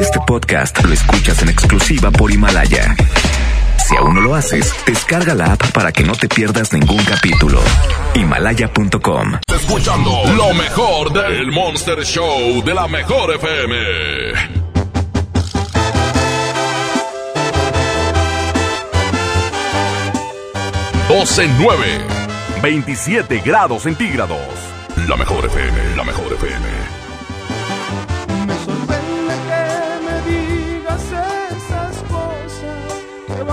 Este podcast lo escuchas en exclusiva por Himalaya. Si aún no lo haces, descarga la app para que no te pierdas ningún capítulo. Himalaya.com. Escuchando lo mejor del Monster Show de la mejor FM. 12-9, 27 grados centígrados. La mejor FM, la mejor FM.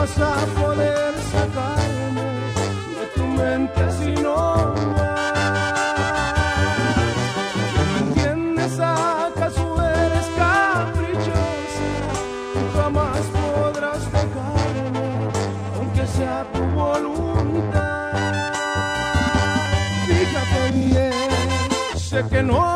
Vas a poder sacarme de tu mente si no vas. ¿Me entiendes? ¿Acaso eres caprichosa? Tú jamás podrás dejarme, aunque sea tu voluntad. Fíjate bien, sé que no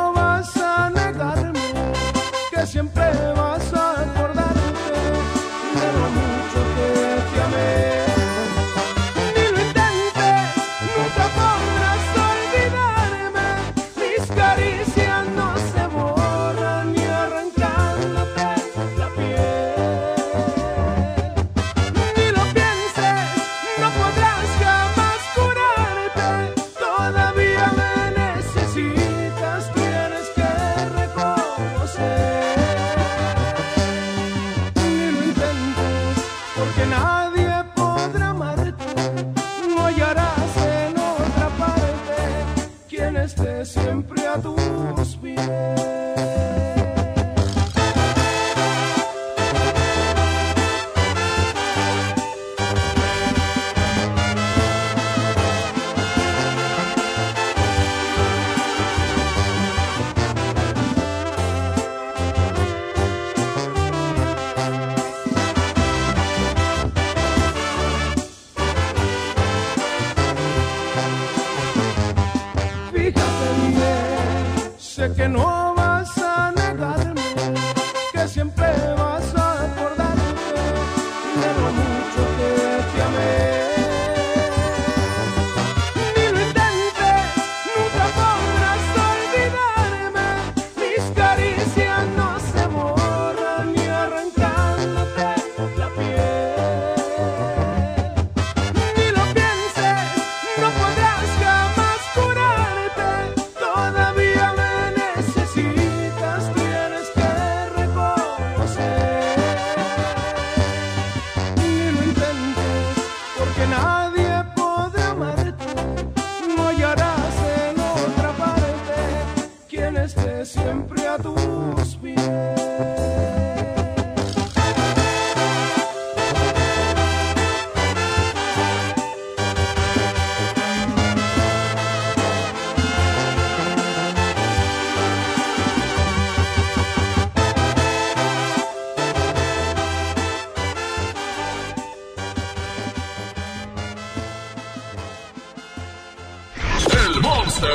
El Monster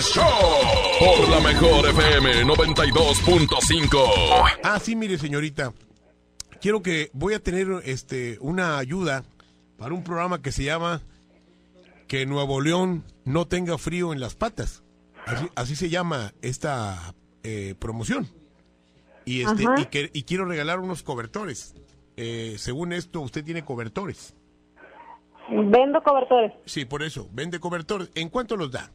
Show por la mejor FM 92.5. Ah, sí, mire, señorita. Quiero que voy a tener este una ayuda para un programa que se llama Que Nuevo León no tenga frío en las patas. Así, así se llama esta eh, promoción. Y este y, que- y quiero regalar unos cobertores. Eh, según esto, usted tiene cobertores. Vendo cobertores. Sí, por eso, vende cobertores. ¿En cuánto los da?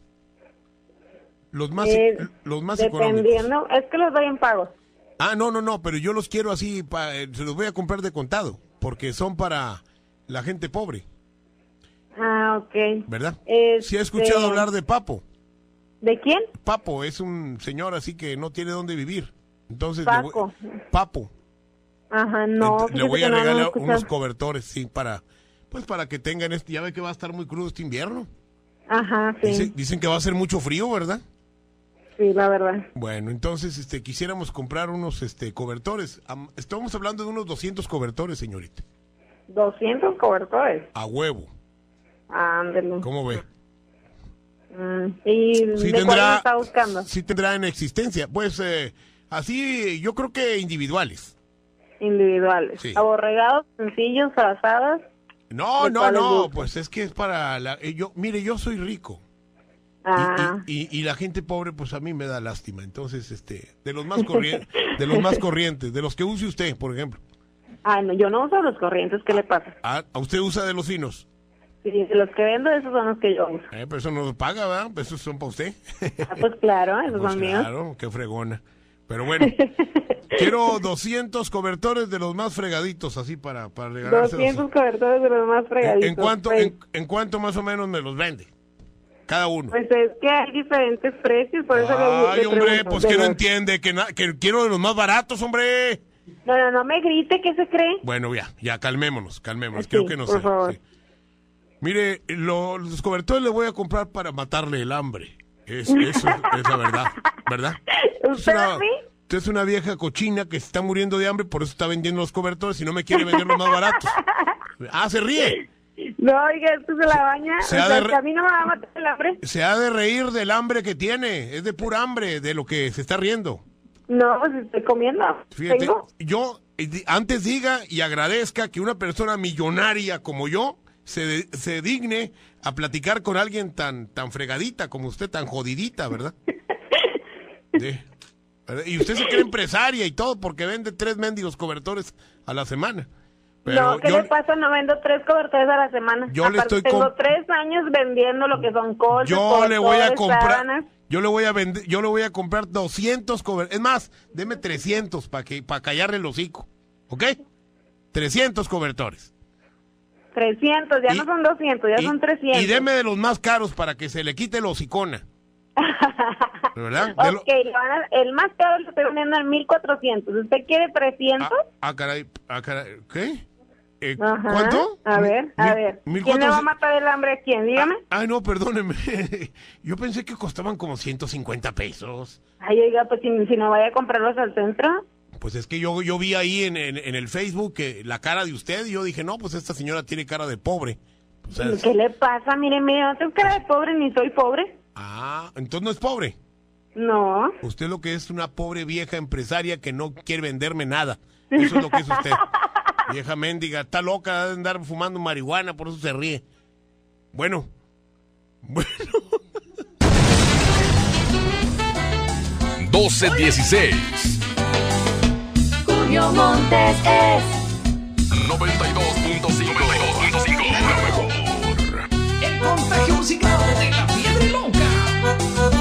Los más, Eh, los más económicos. dependiendo, es que los doy en pagos. Ah, no, no, no, pero yo los quiero así, pa- eh, se los voy a comprar de contado, porque son para la gente pobre, Ah, ok. ¿verdad? Este- Sí, he escuchado hablar de Papo. ¿De quién? Papo es un señor así que no tiene dónde vivir. Entonces, le voy- Paco. Papo. Ajá, no. Ent- le voy a no regalar unos cobertores, sí, para, pues para que tengan este, ya ve que va a estar muy crudo este invierno. Ajá, sí. Dice- dicen que va a ser mucho frío, ¿verdad? Sí, la verdad. Bueno, entonces, este, quisiéramos comprar unos, este, cobertores. Am- Estamos hablando de unos 200 cobertores, señorita. 200 cobertores. A huevo. Ándale. ¿Cómo ve? Mm, ¿Y Sí de tendrá, está buscando? sí tendrá en existencia. Pues eh, así, yo creo que individuales. Individuales. Sí. Aborregados, sencillos, frazadas. No, ¿De no, no, pues es que es para la... eh, yo, mire, yo soy rico. Ah, Y, y- y la gente pobre, pues a mí me da lástima. Entonces, este, de los más corrientes, de los más corrientes, de los que use usted, por ejemplo. ah, no, yo no uso los corrientes, ¿qué le pasa? Ah, ¿A usted usa de los finos? Sí, los que vendo, esos son los que yo uso. Eh, pero eso no lo paga, ¿verdad? Pues esos son para usted. Ah, pues claro, esos Pues son míos. claro, qué fregona. Pero bueno, quiero 200 cobertores de los más fregaditos, así para, para regalárselos. 200 cobertores de los más fregaditos. ¿En cuánto, Pues, en, en cuánto más o menos me los vende? Cada uno. pues es que hay diferentes precios, por eso Ay, hombre, pregunto, pues que no los- entiende, que, na- que quiero de los más baratos, hombre. No, no, no me grite, ¿qué se cree? Bueno, ya, ya, calmémonos, calmémonos. Sí, Creo que no por sé. favor. sí. Mire, lo- los cobertores le voy a comprar para matarle el hambre. Es, eso es, la verdad, ¿verdad? Es ¿Usted una, usted es una vieja cochina que está muriendo de hambre, por eso está vendiendo los cobertores y no me quiere vender los más baratos. Ah, se ríe. No, oiga, esto se la baña. Se ha de re- a mí no me va a matar el hambre. Se ha de reír del hambre que tiene. Es de pura hambre, de lo que se está riendo. No, pues estoy comiendo. Fíjate, Tengo. yo eh, antes diga y agradezca que una persona millonaria como yo se, de- se digne a platicar con alguien tan, tan fregadita como usted, tan jodidita, ¿verdad? Y usted se cree empresaria y todo porque vende tres mendigos cobertores a la semana. Pero no, ¿qué yo, le pasa? No vendo tres cobertores a la semana. Yo le estoy tengo tres años vendiendo lo que son colchas, yo le voy a comprar, sábanas. yo le voy a vender, yo le voy a comprar 200 cobertores. Es más, deme 300 para que para callarle el hocico. ¿Ok? 300 cobertores. 300, ya Y- no son 200, ya y, son 300. y deme de los más caros para que se le quite el hocicona. ¿Verdad? Lo- ok, van a- el más caro lo estoy vendiendo en 1400. ¿Usted quiere 300? ah, ah, caray, ah, caray, ¿qué? Eh, Ajá. ¿Cuánto? A ver, a Mil- ver. ¿Quién le va a matar el hambre a quién? Dígame. Ay, no, perdóneme. Yo pensé que costaban como 150 pesos. Ay, oiga, pues si, si no vaya a comprarlos al centro. Pues es que yo, yo vi ahí en, en- en el Facebook que la cara de usted y yo dije, no, pues esta señora tiene cara de pobre. O sea, es- ¿Qué le pasa? Mire, mire, no tengo cara de pobre ni soy pobre. ah, entonces no es pobre. No. Usted lo que es una pobre vieja empresaria que no quiere venderme nada. Eso es lo que es usted. vieja mendiga, está loca de andar fumando marihuana, por eso se ríe. Bueno, bueno. 1216 Julio Montes es 92.5 La mejor. El contagio musical de la fiebre loca.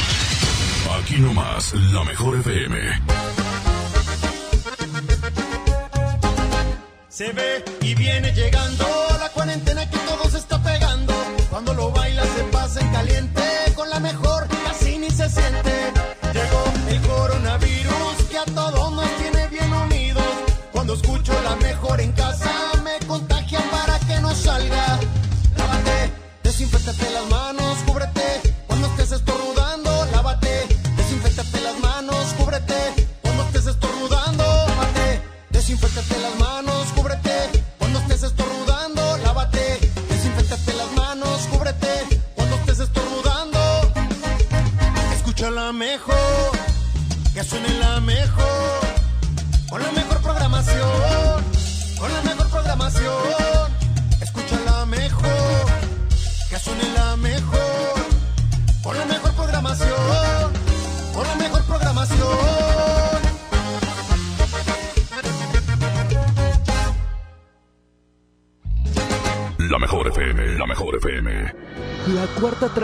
Aquí nomás, la mejor FM. Se ve y viene llegando la cuarentena que todo se está pegando. Cuando lo baila se pasa en caliente,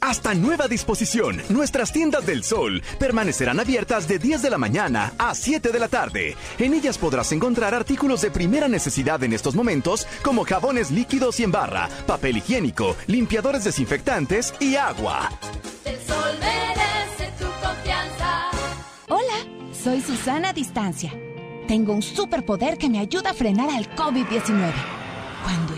Hasta nueva disposición, nuestras tiendas del sol permanecerán abiertas de 10 de la mañana a 7 de la tarde. En ellas podrás encontrar artículos de primera necesidad en estos momentos como jabones líquidos y en barra, papel higiénico, limpiadores desinfectantes y agua. El sol merece tu confianza. Hola, soy Susana Distancia. Tengo un superpoder que me ayuda a frenar al COVID-19. Cuando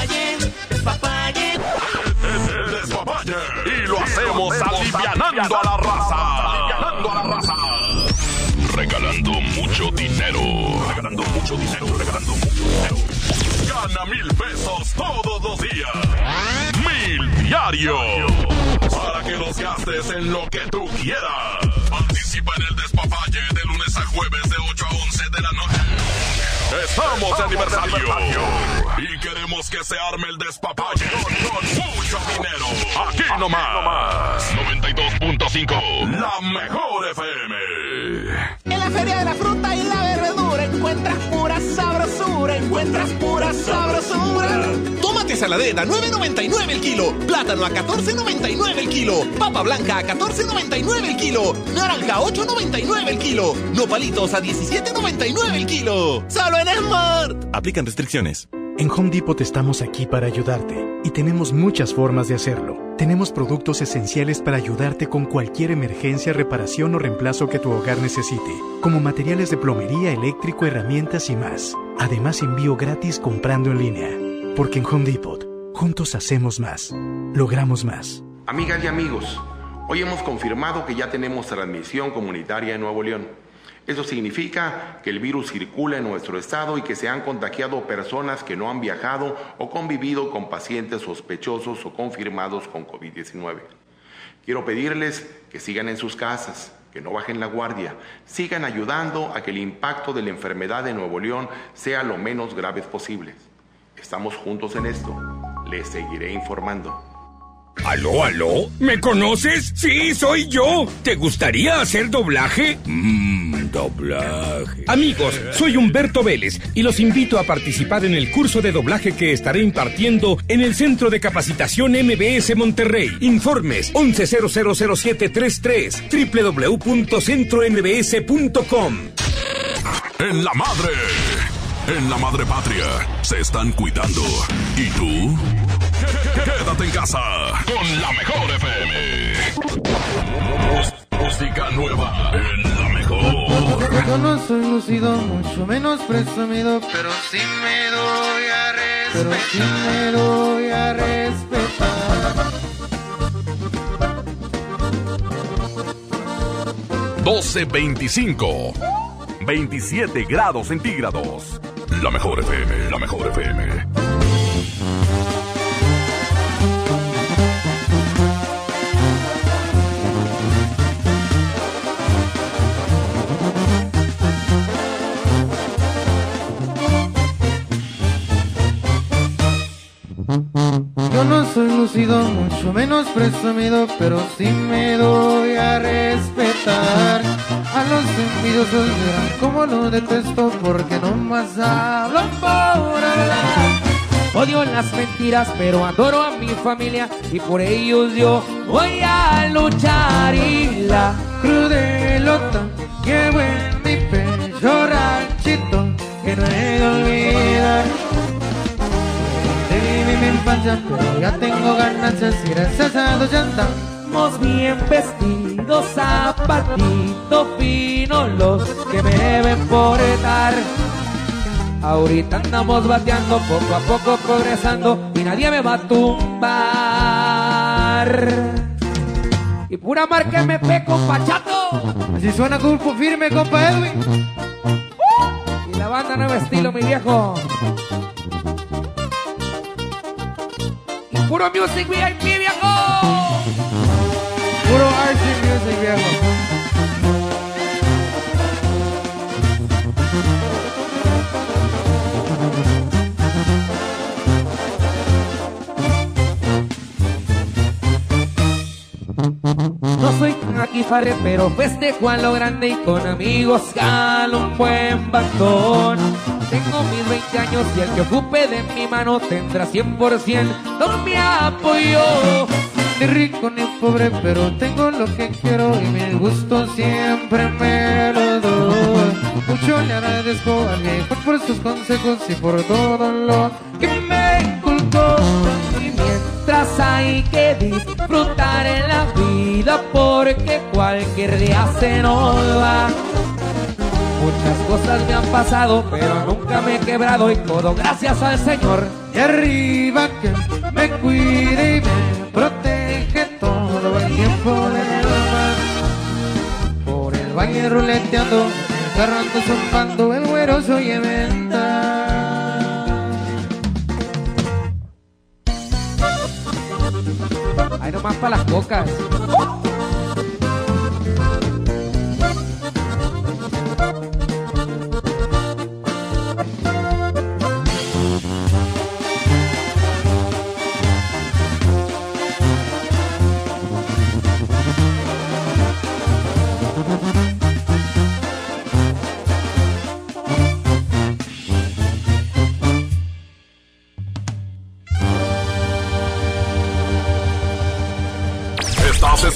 Y lo hacemos alivianando a la raza. Regalando mucho dinero. Regalando mucho dinero. Regalando mucho dinero. Gana mil pesos todos los días. Mil diario. Para que los gastes en lo que tú quieras. Participa en el despapalle de lunes a jueves Estamos de aniversario. Y queremos que se arme el despapalle con mucho dinero. Aquí nomás. 92.5. La mejor FM. En la feria de la fruta y la verdura encuentras sabrosura, encuentras pura sabrosura. Tómate saladera, 9.99 el kilo. Plátano a 14.99 el kilo. Papa blanca a 14.99 el kilo. Naranja a 8.99 el kilo. Nopalitos a 17.99 el kilo. Solo en Smart. Aplican restricciones. En Home Depot estamos aquí para ayudarte y tenemos muchas formas de hacerlo. Tenemos productos esenciales para ayudarte con cualquier emergencia, reparación o reemplazo que tu hogar necesite, como materiales de plomería, eléctrico, herramientas y más. Además, envío gratis comprando en línea. Porque en Home Depot, juntos hacemos más, logramos más. Amigas y amigos, hoy hemos confirmado que ya tenemos transmisión comunitaria en Nuevo León. Eso significa que el virus circula en nuestro estado y que se han contagiado personas que no han viajado o convivido con pacientes sospechosos o confirmados con COVID-19. Quiero pedirles que sigan en sus casas, que no bajen la guardia, sigan ayudando a que el impacto de la enfermedad de Nuevo León sea lo menos grave posible. Estamos juntos en esto. Les seguiré informando. ¿Aló, aló? ¿Me conoces? Sí, soy yo. ¿Te gustaría hacer doblaje? Mmm, doblaje. Amigos, soy Humberto Vélez y los invito a participar en el curso de doblaje que estaré impartiendo en el Centro de Capacitación MBS Monterrey. Informes 11000733 www.centrombs.com. En la madre. En la madre patria. Se están cuidando. ¿Y tú? Quédate en casa con la mejor FM. Música nueva en. Yo no soy lucido, mucho menos presumido, pero sí me doy a respetar. Pero sí me doy a respetar. 1225. 27 grados centígrados. La mejor FM, la mejor FM. No soy lucido, mucho menos presumido, pero sí me doy a respetar. A los envidiosos verán como lo detesto porque no más hablan por hablar. Odio las mentiras, pero adoro a mi familia y por ellos yo voy a luchar. Y la crudelota llevo en mi pecho ranchito que no he de olvidar. Pero ya tengo ganancias y gracias a Dios ya andamos bien vestidos, zapatito fino los que me deben portar. Ahorita andamos bateando, poco a poco progresando y nadie me va a tumbar. Y pura marca MP, compa chato. Así suena grupo firme, compa Edwin. Y la banda nuevo estilo, mi viejo. Puro music VIP, viejo. Puro RC Music, viejo. No soy aquí farre, pero festejo a lo grande y con amigos galo un buen bastón. Tengo mis 20 años y el que ocupe de mi mano tendrá 100% todo mi apoyo. Ni rico ni pobre, pero tengo lo que quiero y mi gusto siempre me lo doy. Mucho le agradezco al viejo por sus consejos y por todo lo que me inculcó. Mientras hay que disfrutar en la vida porque cualquier día se nos va. Muchas cosas me han pasado, pero nunca me he quebrado y todo gracias al Señor. Y arriba que me cuide y me protege todo el tiempo del mar. Por el valle ruleteando, el carro ando zumbando, el güero soy eventa. Ahí nomás para las cocas.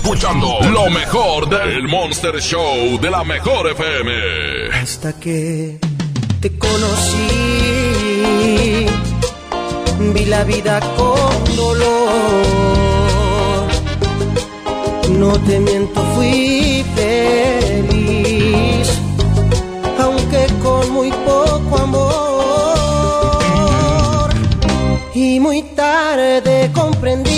Escuchando lo mejor del Monster Show de la mejor FM. Hasta que te conocí, vi la vida con dolor. No te miento, fui feliz, aunque con muy poco amor. Y muy tarde comprendí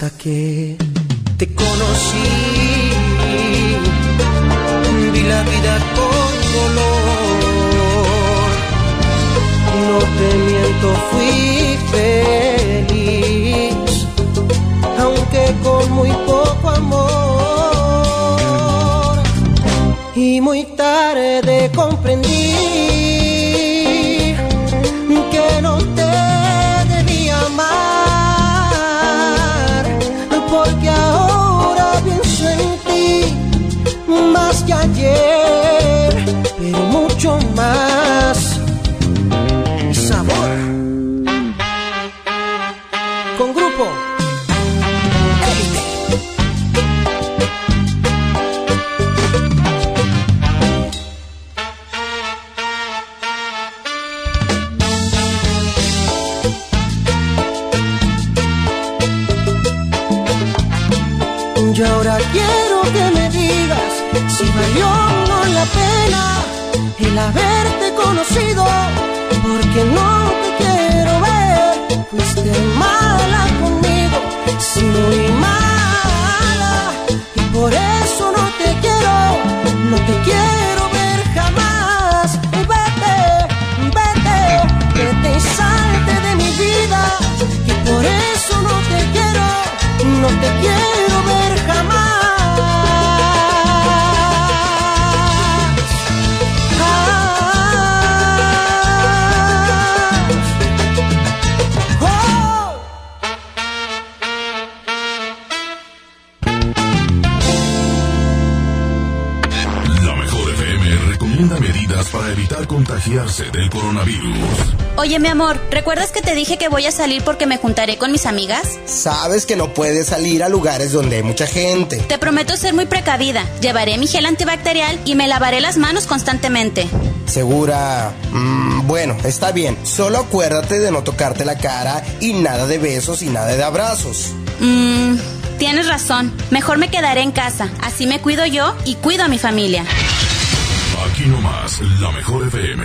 hasta que te conocí. Vi la vida con dolor. No te miento, fui feliz, aunque con muy poco amor. Y muy tarde comprendí Oye, mi amor, ¿recuerdas que te dije que voy a salir porque me juntaré con mis amigas? Sabes que no puedes salir a lugares donde hay mucha gente. Te prometo ser muy precavida. Llevaré mi gel antibacterial y me lavaré las manos constantemente. Segura. Mm, bueno, está bien. Solo acuérdate de no tocarte la cara y nada de besos y nada de abrazos. Mmm, tienes razón. Mejor me quedaré en casa. Así me cuido yo y cuido a mi familia. Aquí nomás, la mejor FM.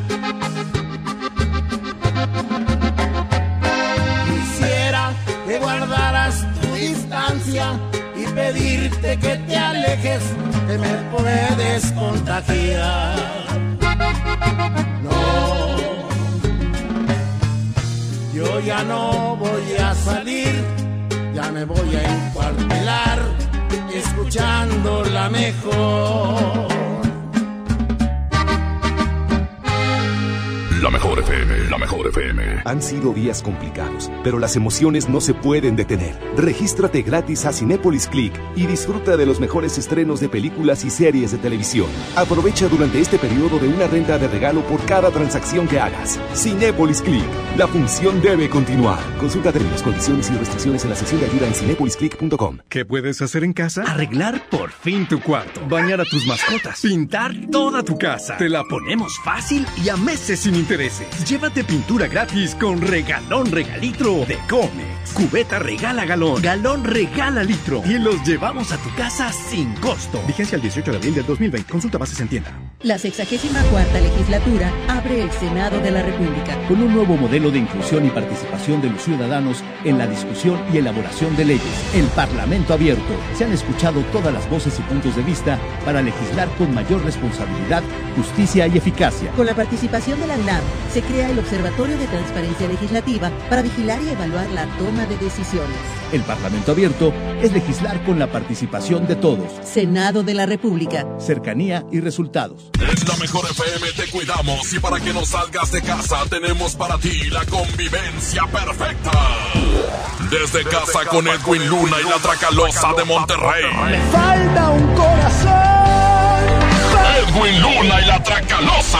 La mejor. La mejor FM, la mejor FM. Han sido días complicados, pero las emociones no se pueden detener. Regístrate gratis a Cinépolis Click y disfruta de los mejores estrenos de películas y series de televisión. Aprovecha durante este periodo de una renta de regalo por cada transacción que hagas. Cinépolis Click. La función debe continuar. Consulta términos, condiciones y restricciones en la sección de ayuda en cinépolisclick.com. ¿Qué puedes hacer en casa? Arreglar por fin tu cuarto, bañar a tus mascotas, pintar toda tu casa. Te la ponemos fácil y a meses sin intereses. Llévate pintura gratis con regalón regalitro de Comex. Cubeta regala galón, galón regala litro y los llevamos a tu casa sin costo. Vigencia el 18 de abril del 2020. Consulta bases en tienda. La 64 legislatura abre el Senado de la República. Con un nuevo modelo de inclusión y participación de los ciudadanos en la discusión y elaboración de leyes. El Parlamento abierto. Se han escuchado todas las voces y puntos de vista para legislar con mayor responsabilidad, justicia y eficacia. Con la participación de la UNAM, se crea el Observatorio de Transparencia Legislativa para vigilar y evaluar la toma de decisiones. El Parlamento abierto es legislar con la participación de todos. Senado de la República. Cercanía y resultados. En la mejor FM te cuidamos y para que no salgas de casa tenemos para ti la convivencia perfecta. Desde casa con Edwin Luna y la Tracalosa de Monterrey. Me falta un corazón. Edwin Luna y la Tracalosa.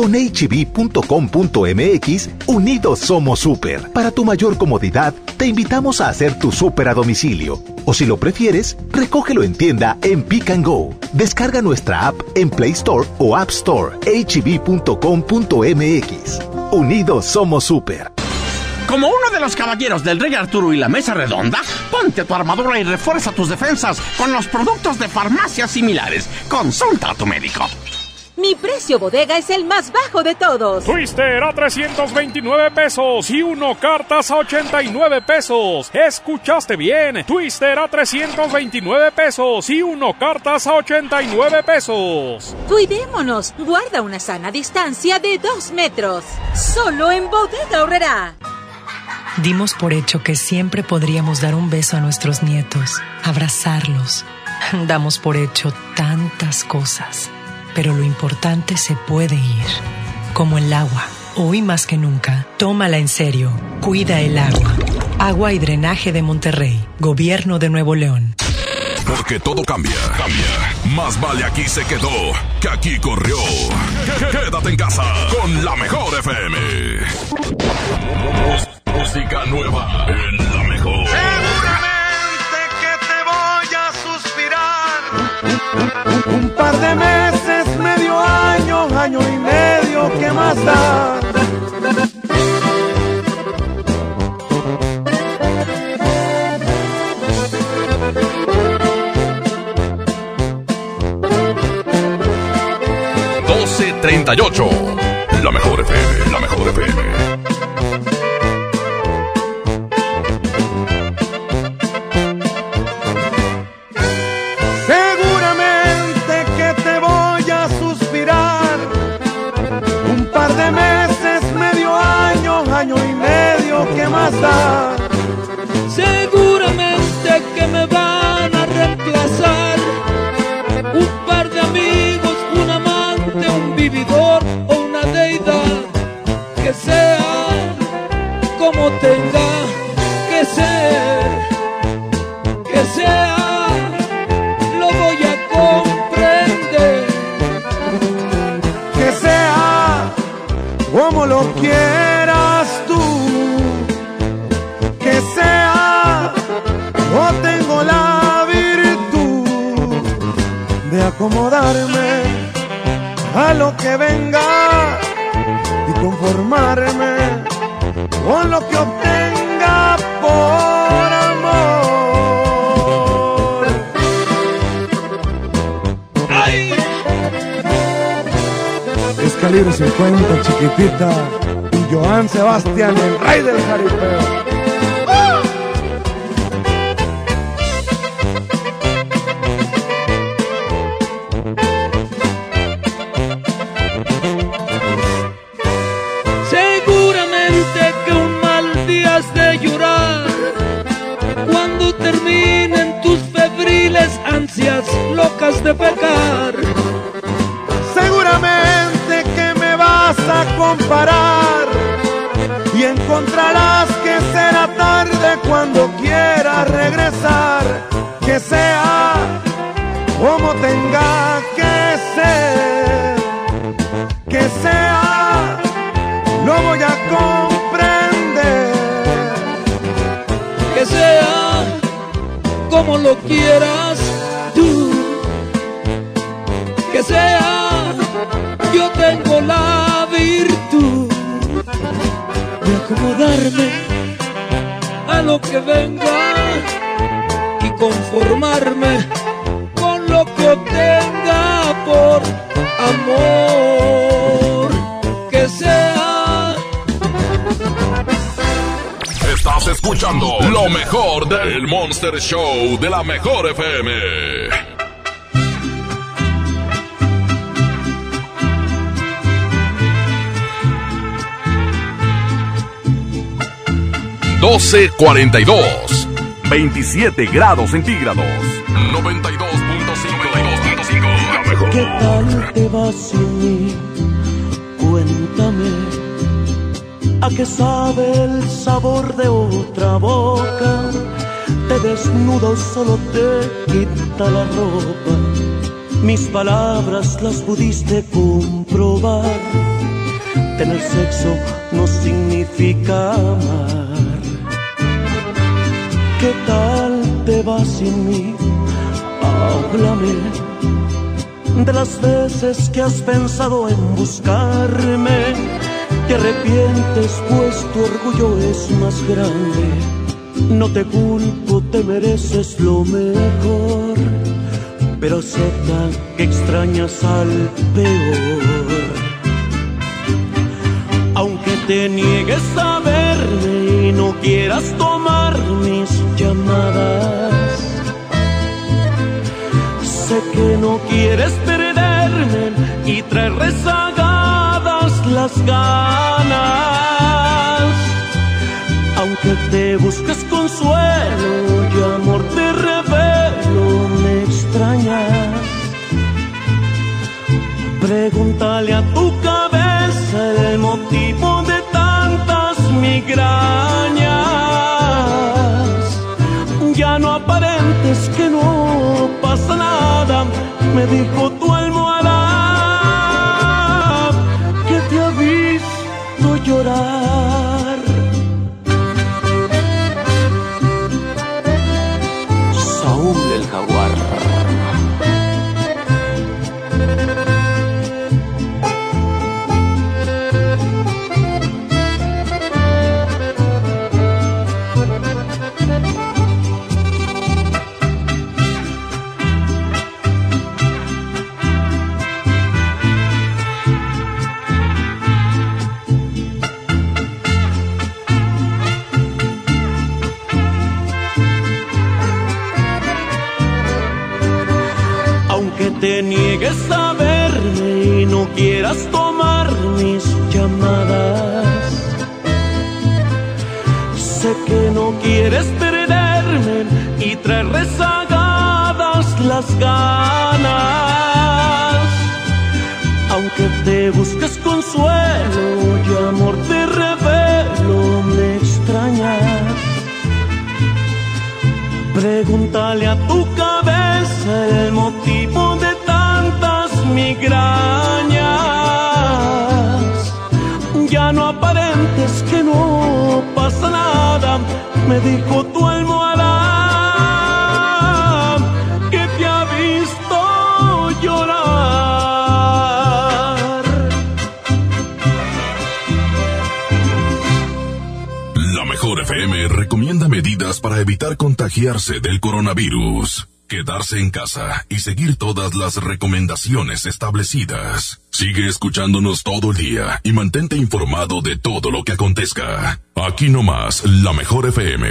Con hb.com.mx, unidos somos super. Para tu mayor comodidad, te invitamos a hacer tu super a domicilio. O si lo prefieres, recógelo en tienda en Pick and Go. Descarga nuestra app en Play Store o App Store. hb.com.mx. Unidos somos super. Como uno de los caballeros del Rey Arturo y la Mesa Redonda, ponte tu armadura y refuerza tus defensas con los productos de farmacias similares. Consulta a tu médico. Mi precio bodega es el más bajo de todos. Twister a 329 pesos y uno cartas a 89 pesos. Escuchaste bien. Twister a 329 pesos y uno cartas a 89 pesos. Cuidémonos. Guarda una sana distancia de dos metros. Solo en bodega horrera. Dimos por hecho que siempre podríamos dar un beso a nuestros nietos, abrazarlos. Damos por hecho tantas cosas, pero lo importante se puede ir, como el agua. Hoy más que nunca, tómala en serio. Cuida el agua. Agua y drenaje de Monterrey, Gobierno de Nuevo León. Porque todo cambia, cambia. Más vale aquí se quedó que aquí corrió. Quédate en casa con la mejor FM. ¿Qué más da? .38 La mejor FM, la mejor FM. ...1242... ...27 grados centígrados... ...92.5... ...la mejor... ¿Qué tal te vas sin mí? Cuéntame. ¿A qué sabe el sabor de otra boca? Te desnudo, solo te quita la ropa. Mis palabras las pudiste comprobar. Tener sexo no significa amar. ¿Qué tal te vas sin mí? Háblame de las veces que has pensado en buscarme. Te arrepientes pues tu orgullo es más grande. No te culpo, te mereces lo mejor. Pero acepta que extrañas al peor. Aunque te niegues a verme quieras tomar mis llamadas. Sé que no quieres perderme y traer rezagadas las ganas. Aunque te busques consuelo y amor te revelo, me extrañas. Pregúntale a tu cabeza el motivo migrañas. Ya no aparentes que no pasa nada, me dijo tu almohada contagiarse del coronavirus. Quedarse en casa y seguir todas las recomendaciones establecidas. Sigue escuchándonos todo el día y mantente informado de todo lo que acontezca. Aquí nomás, la mejor FM.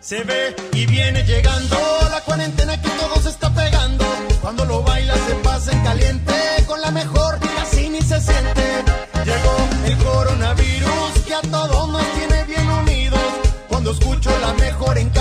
Se ve y viene llegando la cuarentena que todo se está pegando. Cuando lo baila se pasa en caliente con la mejor y así ni se siente. Escucho la mejor en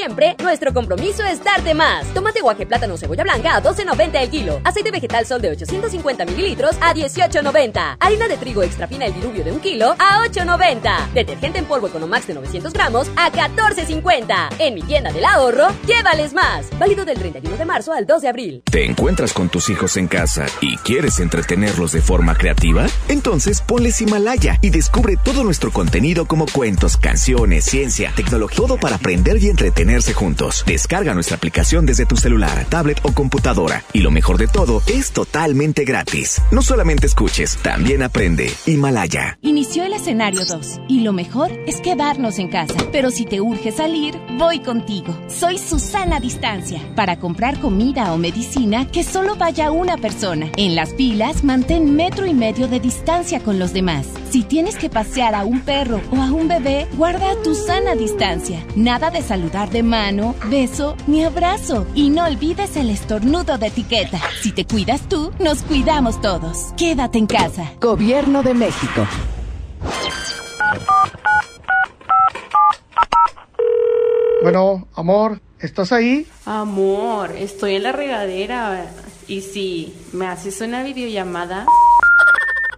siempre, nuestro compromiso es darte más. Tomate guaje plátano cebolla blanca a 12.90 el kilo. Aceite vegetal sol de 850 mililitros a 18.90. Harina de trigo extra fina el diluvio de un kilo a 8.90. Detergente en polvo Economax de 900 gramos a 14.50. En mi tienda del ahorro, llévales más. Válido del 31 de marzo al 2 de abril. ¿Te encuentras con tus hijos en casa y quieres entretenerlos de forma creativa? Entonces ponles Himalaya y descubre todo nuestro contenido como cuentos, canciones, ciencia, tecnología, todo para aprender y entretenerse juntos. Descarga nuestra aplicación desde tu celular, tablet o computadora. Y lo mejor de todo, es totalmente gratis. No solamente escuches, también aprende. Himalaya. Inició el escenario 2 y lo mejor es quedarnos en casa. Pero si te urge salir, voy contigo. Soy Susana Distancia. Para comprar comida o medicina, que solo vaya una persona. En las filas, mantén metro y medio de distancia con los demás. Si tienes que pasear a un perro o a un bebé, guarda tu sana distancia. Nada de saludar de mano, beso ni abrazo. Y no olvides el estornudo de etiqueta. Si te cuidas tú, nos cuidamos todos. Quédate en casa. Gobierno de México. Bueno, amor, ¿estás ahí? Amor, estoy en la regadera. Y si me haces una videollamada.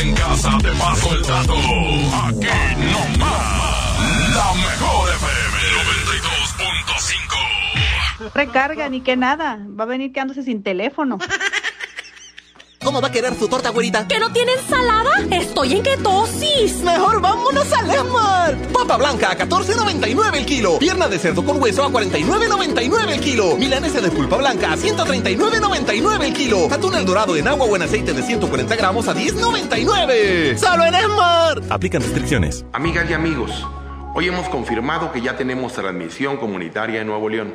En casa, te paso el dato. Aquí no más. La mejor FM 92.5. Recarga, ni que nada. Va a venir quedándose sin teléfono. ¿Cómo va a querer su torta, güerita? ¿Que no tiene ensalada? Estoy en ketosis. Mejor vámonos a Lemar. Papa blanca a 14.99 el kilo. Pierna de cerdo con hueso a 49.99 el kilo. Milanesa de pulpa blanca a 139.99 el kilo. Atún el dorado en agua o en aceite de 140 gramos a 10.99. ¡Solo en Esmar! Aplican restricciones. Amigas y amigos, hoy hemos confirmado que ya tenemos transmisión comunitaria en Nuevo León.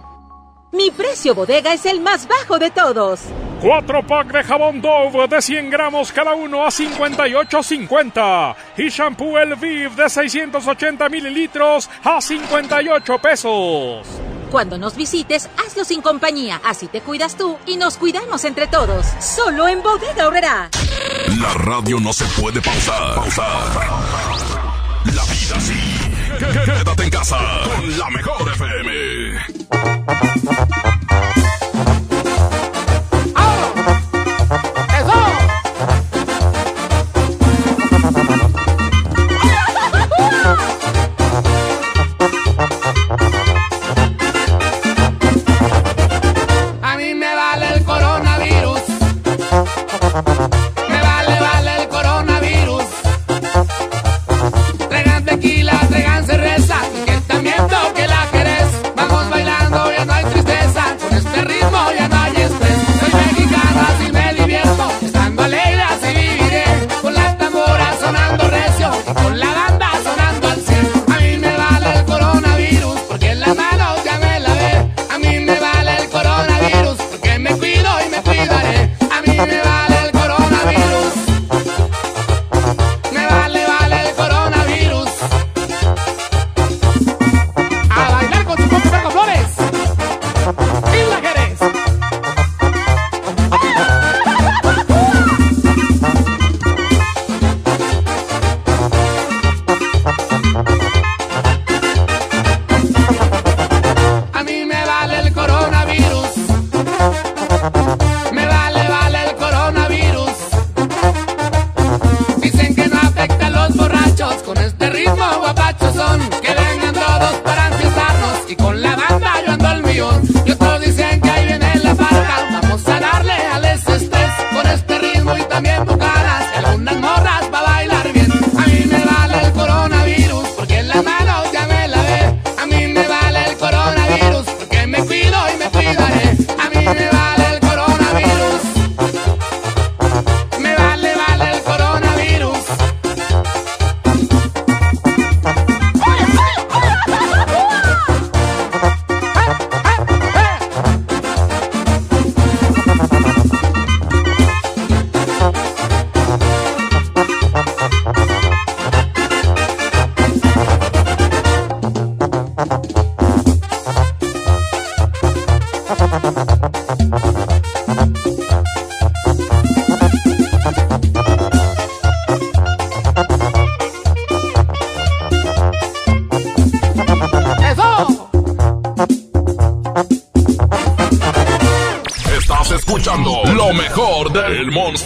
Mi precio bodega es el más bajo de todos. 4 pack de jabón Dove de 100 gramos cada uno a 58.50. Y shampoo El Viv de 680 mililitros a 58 pesos. Cuando nos visites, hazlo sin compañía. Así te cuidas tú y nos cuidamos entre todos. Solo en Bodega Horrera. La radio no se puede pausar. Pausar. La vida sí Quédate en casa con la mejor FM.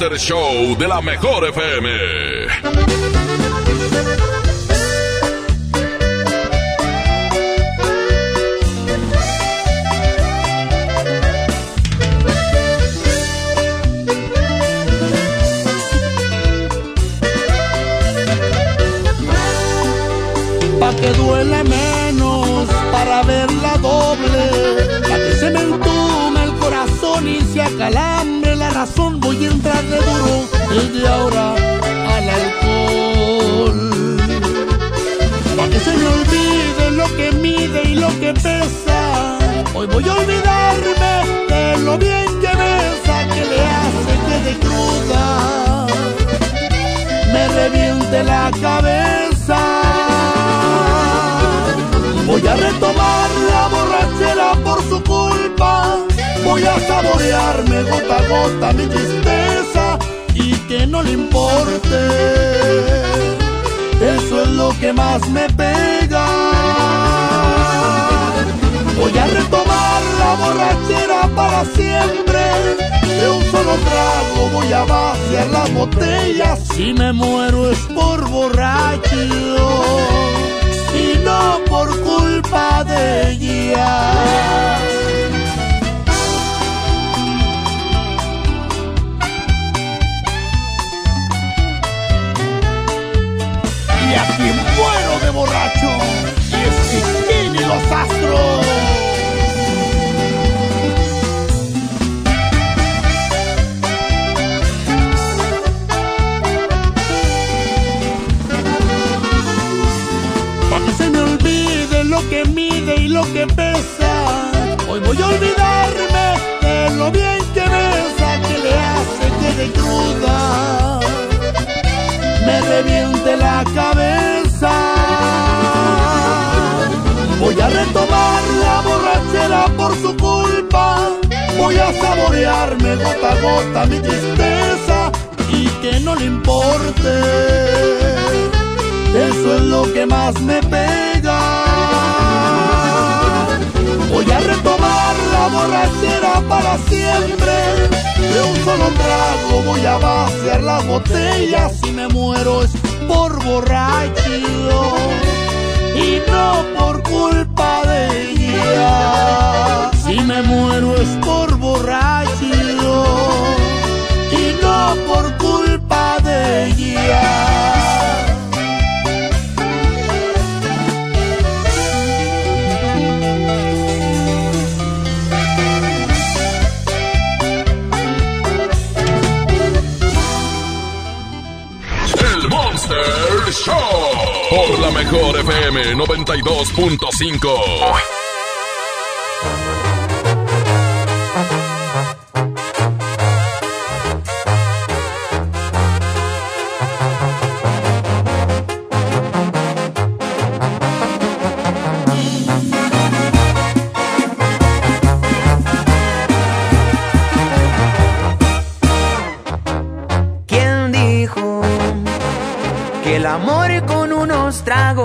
Monster Show de la mejor FM. Tristeza y que no le importe. Eso es lo que más me pega. Voy a retomar la borrachera para siempre. De un solo trago voy a vaciar las botellas. Si me muero es por borracho y no por culpa de ella. De borracho y es y los astros. Pa' que se me olvide lo que mide y lo que pesa. Hoy voy a olvidarme de lo bien que besa, que le hace que de cruda me reviente la cabeza. Voy a retomar la borrachera por su culpa. Voy a saborearme gota a gota mi tristeza y que no le importe. Eso es lo que más me pega. Voy a retomar la borrachera para siempre. De un solo trago voy a vaciar las botellas y me muero por borracho y no por culpa de ella. Si me muero es mejor FM 92.5. ¿Quién dijo que el amor con unos tragos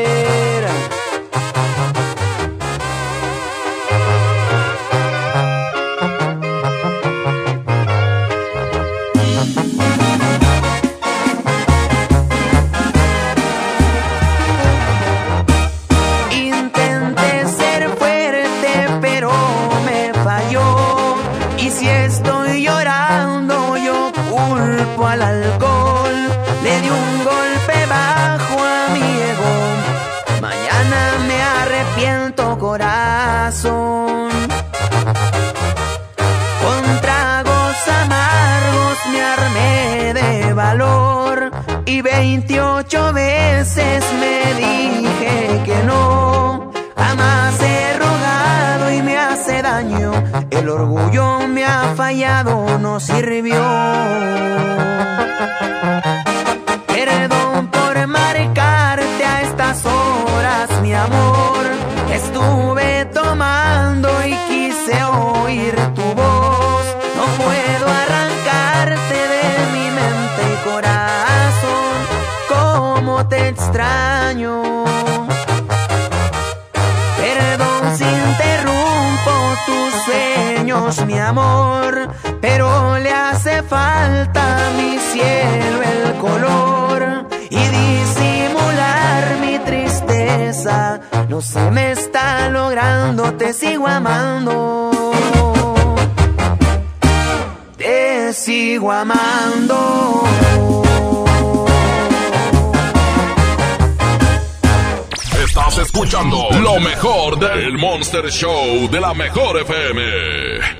El orgullo me ha fallado, no sirvió. Pero le hace falta a mi cielo el color y disimular mi tristeza. No se me está logrando, te sigo amando. Te sigo amando. Estás escuchando lo mejor del Monster Show de la mejor FM.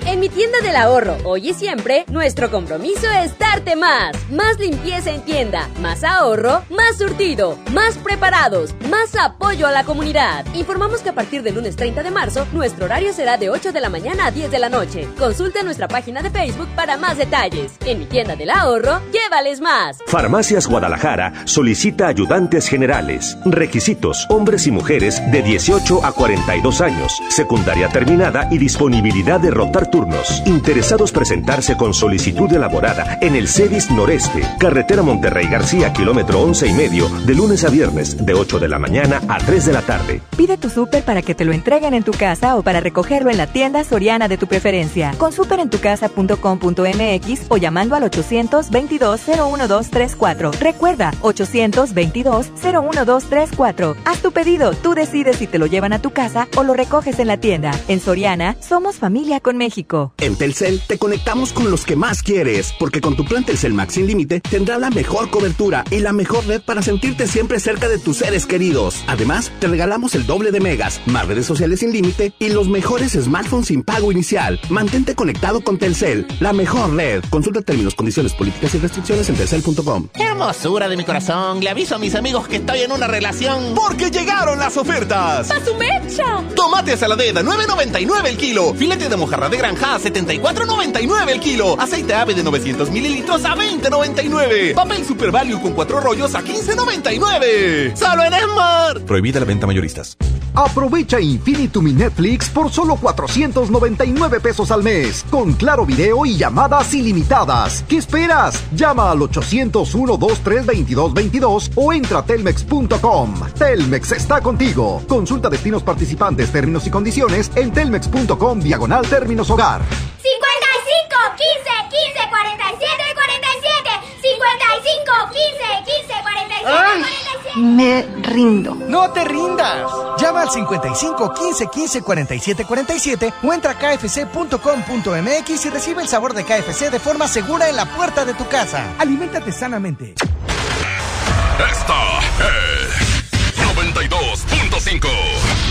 En mi tienda del ahorro, hoy y siempre, nuestro compromiso es darte más. Más limpieza en tienda, más ahorro, más surtido, más preparados, más apoyo a la comunidad. Informamos que a partir del lunes 30 de marzo, nuestro horario será de 8 de la mañana a 10 de la noche. Consulta nuestra página de Facebook para más detalles. En mi tienda del ahorro, llévales más. Farmacias Guadalajara solicita ayudantes generales. Requisitos: hombres y mujeres de 18 a 42 años, secundaria terminada y disponibilidad de rotar turnos. Interesados presentarse con solicitud elaborada en el CEDIS Noreste, carretera Monterrey García, kilómetro 11 y medio, de lunes a viernes, de 8 de la mañana a 3 de la tarde. Pide tu súper para que te lo entreguen en tu casa o para recogerlo en la tienda soriana de tu preferencia. Con superentucasa.com.mx o llamando al 822-01234. Recuerda, 822-01234. Haz tu pedido, tú decides si te lo llevan a tu casa o lo recoges en la tienda. En Soriana, somos familia con México. En Telcel te conectamos con los que más quieres, porque con tu plan Telcel Max sin límite tendrás la mejor cobertura y la mejor red para sentirte siempre cerca de tus seres queridos. Además, te regalamos el doble de megas, más redes sociales sin límite y los mejores smartphones sin pago inicial. Mantente conectado con Telcel, la mejor red. Consulta términos, condiciones, políticas y restricciones en telcel.com. Hermosura de mi corazón, le aviso a mis amigos que estoy en una relación. Porque llegaron las ofertas. ¡A su mecha! Tomate a saladera 9.99 el kilo. Filete de mojarra de granja a 74.99 el kilo. Aceite ave de 900 mililitros a 20.99. Papel Super Value con cuatro rollos a 15.99. Solo en Smart. Prohibida la venta mayoristas. Aprovecha Infinitum mi Netflix por solo 499 pesos al mes, con claro video y llamadas ilimitadas. ¿Qué esperas? Llama al 801 23 2222 o entra a telmex.com. Telmex está contigo. Consulta destinos participantes, términos y condiciones en telmex.com diagonal términos hogar. 55 15 15 47 47 55 15 15 47 47 Me rindo. No te rindas. Llama al 55 15 15 47 47 o entra a kfc.com.mx y recibe el sabor de KFC de forma segura en la puerta de tu casa. Aliméntate sanamente. Esta es 92.5.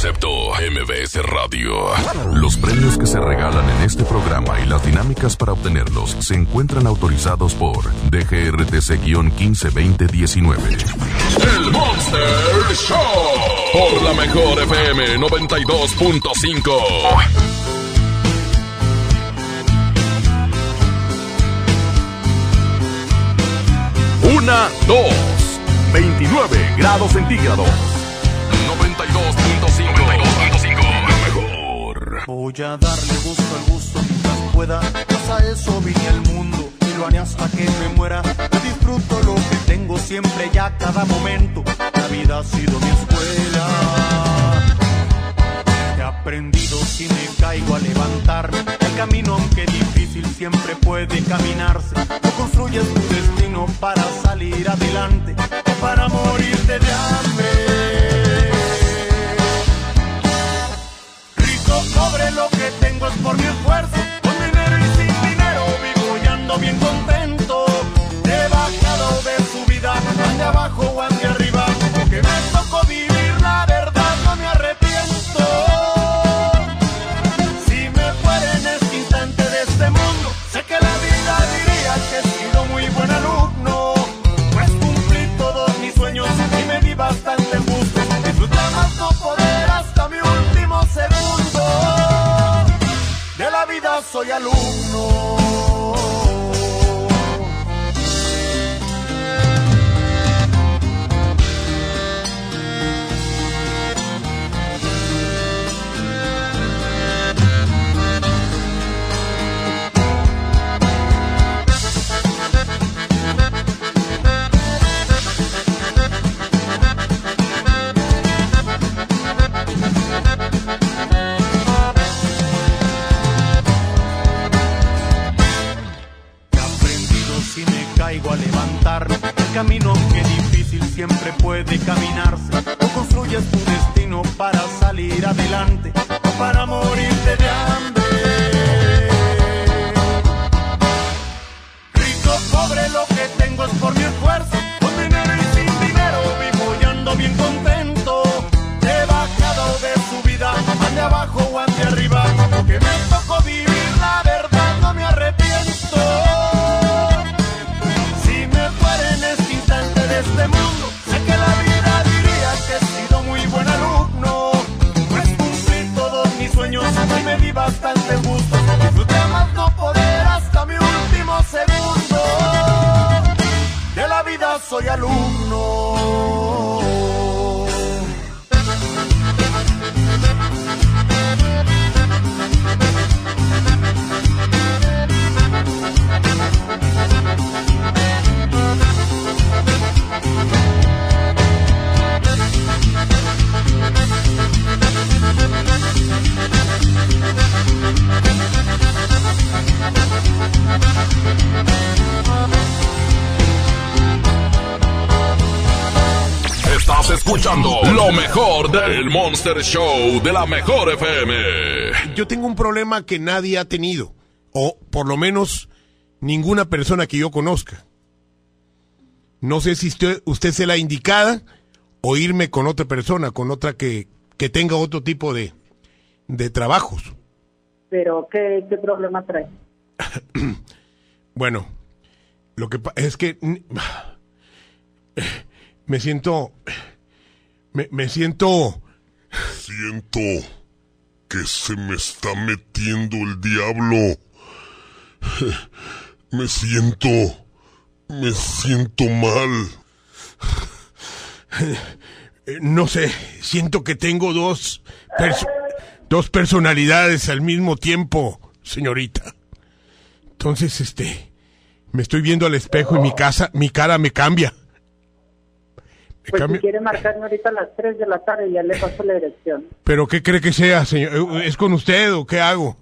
Concepto MBS Radio. Los premios que se regalan en este programa y las dinámicas para obtenerlos se encuentran autorizados por DGRTC-152019. El Monster Show. Por la mejor FM 92.5. Una, dos. 29 grados centígrados. Voy a darle gusto al gusto mientras pueda. Pues eso vine al mundo y lo haré hasta que me muera. Disfruto lo que tengo siempre y a cada momento. La vida ha sido mi escuela. He aprendido si me caigo a levantarme. El camino, aunque difícil, siempre puede caminarse. Tú construyes tu destino para salir adelante o para morirte de hambre. Rico, pobre, lo que tengo es por mi esfuerzo. Con dinero y sin dinero vivo y ando bien contento. He bajado de su vida, ande abajo o soy alumno. A levantarme. El camino, aunque difícil, siempre puede caminarse. Tú construyes tu destino para salir adelante o para morirte de hambre. Rico, pobre, lo que tengo es por mi esfuerzo. Con dinero y sin dinero vivo y bien contento. Bastante gusto. Estás escuchando lo mejor del Monster Show de la mejor FM. Yo tengo un problema que nadie ha tenido, o por lo menos ninguna persona que yo conozca. No sé si usted, usted sea la indicada o irme con otra persona, con otra que, que tenga otro tipo de, de trabajos. Pero, ¿qué, qué problema trae? Bueno, lo que es que me siento, me, me siento, Siento que se me está metiendo el diablo. Me siento... Me siento mal. eh, no sé, siento que tengo dos, perso- dos personalidades al mismo tiempo, señorita. Entonces, este, me estoy viendo al espejo y mi casa, mi cara me cambia. Pues si quiere marcarme ahorita a las 3 de la tarde, ya le paso la dirección. ¿Pero qué cree que sea, señor? ¿Es con usted o qué hago?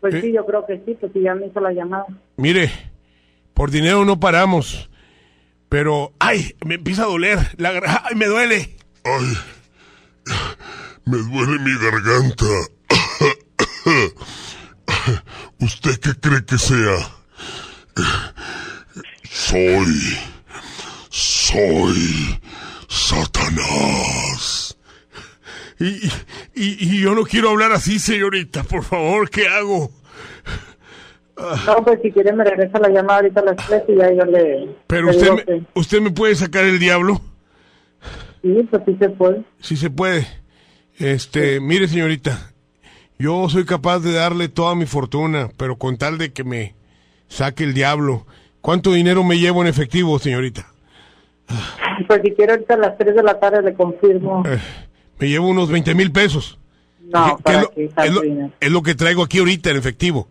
Pues ¿Eh? sí, yo creo que sí, pues si ya me hizo la llamada. Mire, por dinero no paramos. Pero, ay, me empieza a doler. La, ay, me duele. Ay, me duele mi garganta. ¿Usted qué cree que sea? Soy... Soy... Satanás. Y, y, y yo no quiero hablar así, señorita. Por favor, ¿qué hago? No, pues si quiere me regresa la llamada ahorita a las 3 y ya yo le... Pero le usted me, que- usted me puede sacar el diablo. Sí, pues sí se puede. Sí se puede. Este, mire, señorita, yo soy capaz de darle toda mi fortuna, pero con tal de que me saque el diablo. ¿Cuánto dinero me llevo en efectivo, señorita? Pues si quiere ahorita a las 3 de la tarde le confirmo. Eh, me llevo unos 20 mil pesos. No, ¿Qué- qué para es, lo, que es lo- es lo que traigo aquí ahorita en efectivo.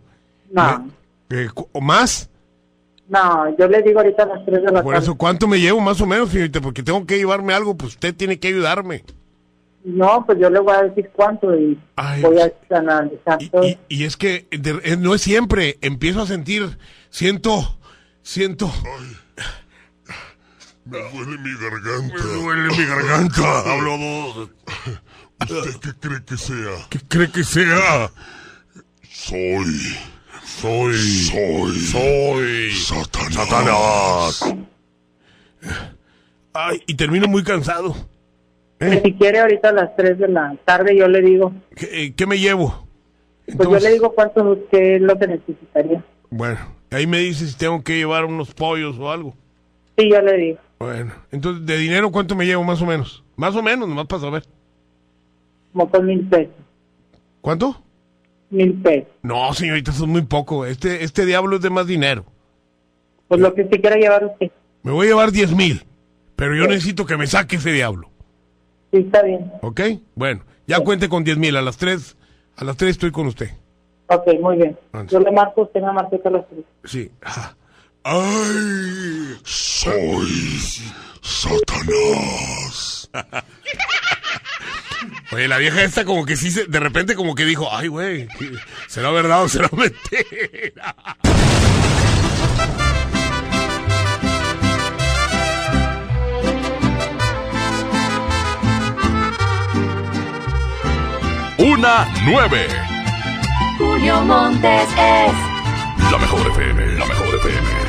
No, Eh, cu- ¿O más? no, yo le digo ahorita a las 3 de la Por tarde. eso, ¿cuánto me llevo más o menos, señorita? Porque tengo que llevarme algo, pues usted tiene que ayudarme. No, pues yo le voy a decir cuánto y voy a analizar todo. Y, y es que de- eh, no es siempre. Empiezo a sentir, siento, siento. Me duele mi garganta. Me duele mi garganta. Hablo dos. ¿Usted qué cree que sea? ¿Qué cree que sea? Soy... Soy... Soy... Soy... Satanás. Satanás. Ay, y termino muy cansado. Pues si quiere ahorita a las 3 de la tarde yo le digo. ¿Qué, eh, qué me llevo? Pues yo le digo cuánto es lo que necesitaría. Bueno, ahí me dice si tengo que llevar unos pollos o algo. Sí, yo le digo. Bueno, entonces, ¿de dinero cuánto me llevo más o menos? Más o menos, nomás para saber. Como con mil pesos. ¿Cuánto? Mil pesos. No, señorita, eso es muy poco. Este, este diablo es de más dinero. Pues lo que se quiera llevar usted. Me voy a llevar 10 mil, pero yo necesito que me saque ese diablo. Sí, está bien. ¿Ok? Bueno, ya cuente con 10 mil. A las 3, a las 3 estoy con usted. Ok, muy bien. Antes. Yo le marco, usted me marca a las 3. Sí. Ah. ¡Ay! Soy Satanás. Oye, la vieja esta como que sí, se- de repente como que dijo, ay, güey, ¿será verdad o será mentira? Una nueve. Julio Montes es La mejor FM, la mejor FM.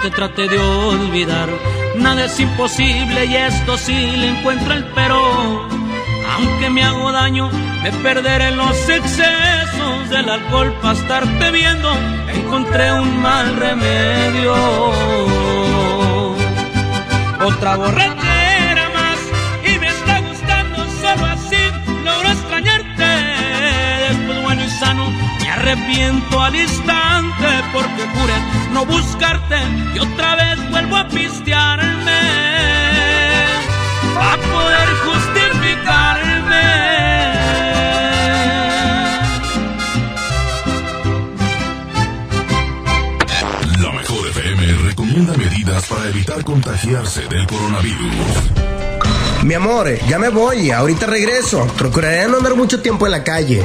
Te traté de olvidar, nada es imposible y esto sí le encuentro el pero. Aunque me hago daño, me perderé en los excesos del alcohol para estarte viendo. Encontré un mal remedio. Otra borrachera arrepiento al instante porque juré no buscarte y otra vez vuelvo a pistearme a poder justificarme. La mejor FM recomienda medidas para evitar contagiarse del coronavirus. Mi amor, ya me voy, ahorita regreso. Procuraré no andar mucho tiempo en la calle.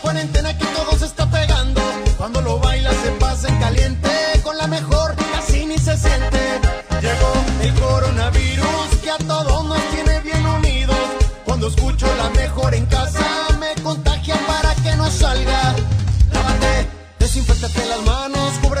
cuarentena que todo se está pegando. Cuando lo baila se pasa en caliente, con la mejor casi ni se siente. Llegó el coronavirus que a todos nos tiene bien unidos. Cuando escucho la mejor en casa me contagia para que no salga. Lávate, desinfectate las manos, cúbrete.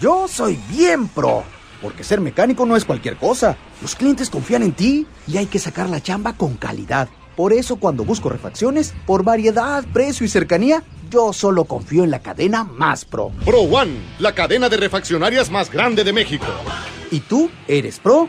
Yo soy bien pro, porque ser mecánico no es cualquier cosa. Los clientes confían en ti y hay que sacar la chamba con calidad. Por eso cuando busco refacciones, por variedad, precio y cercanía, yo solo confío en la cadena más pro. Pro One, la cadena de refaccionarias más grande de México. ¿Y tú eres pro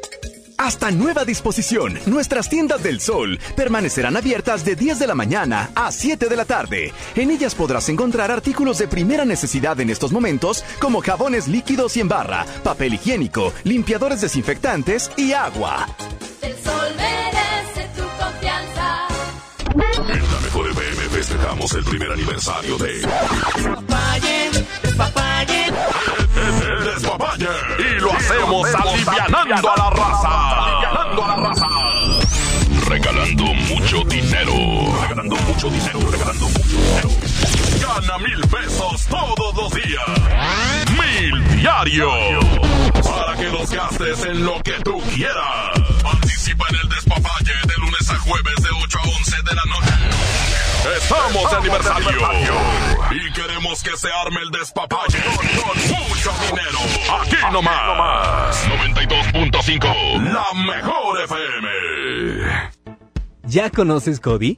Hasta nueva disposición, nuestras tiendas del sol permanecerán abiertas de 10 de la mañana a 7 de la tarde. En ellas podrás encontrar artículos de primera necesidad en estos momentos como jabones líquidos y en barra, papel higiénico, limpiadores desinfectantes y agua. El sol merece tu confianza. En la mejor FM festejamos el primer aniversario de Despapayen, despapayen. El Despapalle. Y lo hacemos alivianando a la raza. Alivianando a la mucho dinero, regalando mucho dinero. Gana mil pesos todos los días. Mil diarios. Para que los gastes en lo que tú quieras. Participa en el despapalle de lunes a jueves de 8 a 11 de la noche. Estamos de aniversario. Y queremos que se arme el despapalle con mucho dinero. Aquí nomás. 92.5. La mejor FM. ¿Ya conoces Cody?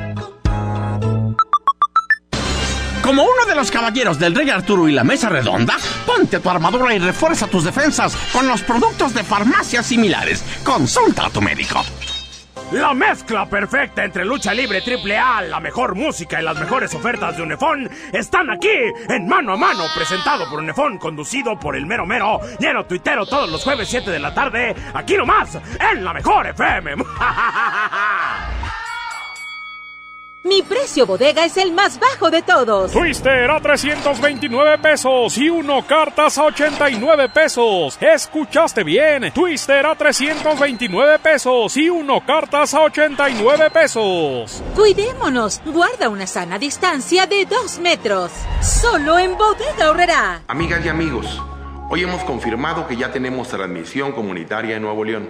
Como uno de los caballeros del Rey Arturo y la Mesa Redonda, ponte tu armadura y refuerza tus defensas con los productos de farmacias similares. Consulta a tu médico. La mezcla perfecta entre lucha libre triple A, la mejor música y las mejores ofertas de Unefón están aquí en Mano a Mano, presentado por Unefón, conducido por el mero mero, lleno tuitero todos los jueves 7 de la tarde, aquí nomás, en la mejor FM. Mi precio bodega es el más bajo de todos. Twister a 329 pesos y uno cartas a 89 pesos. Escuchaste bien. Twister a 329 pesos y uno cartas a 89 pesos. Cuidémonos. Guarda una sana distancia de 2 metros. Solo en bodega horrera. Amigas y amigos, hoy hemos confirmado que ya tenemos transmisión comunitaria en Nuevo León.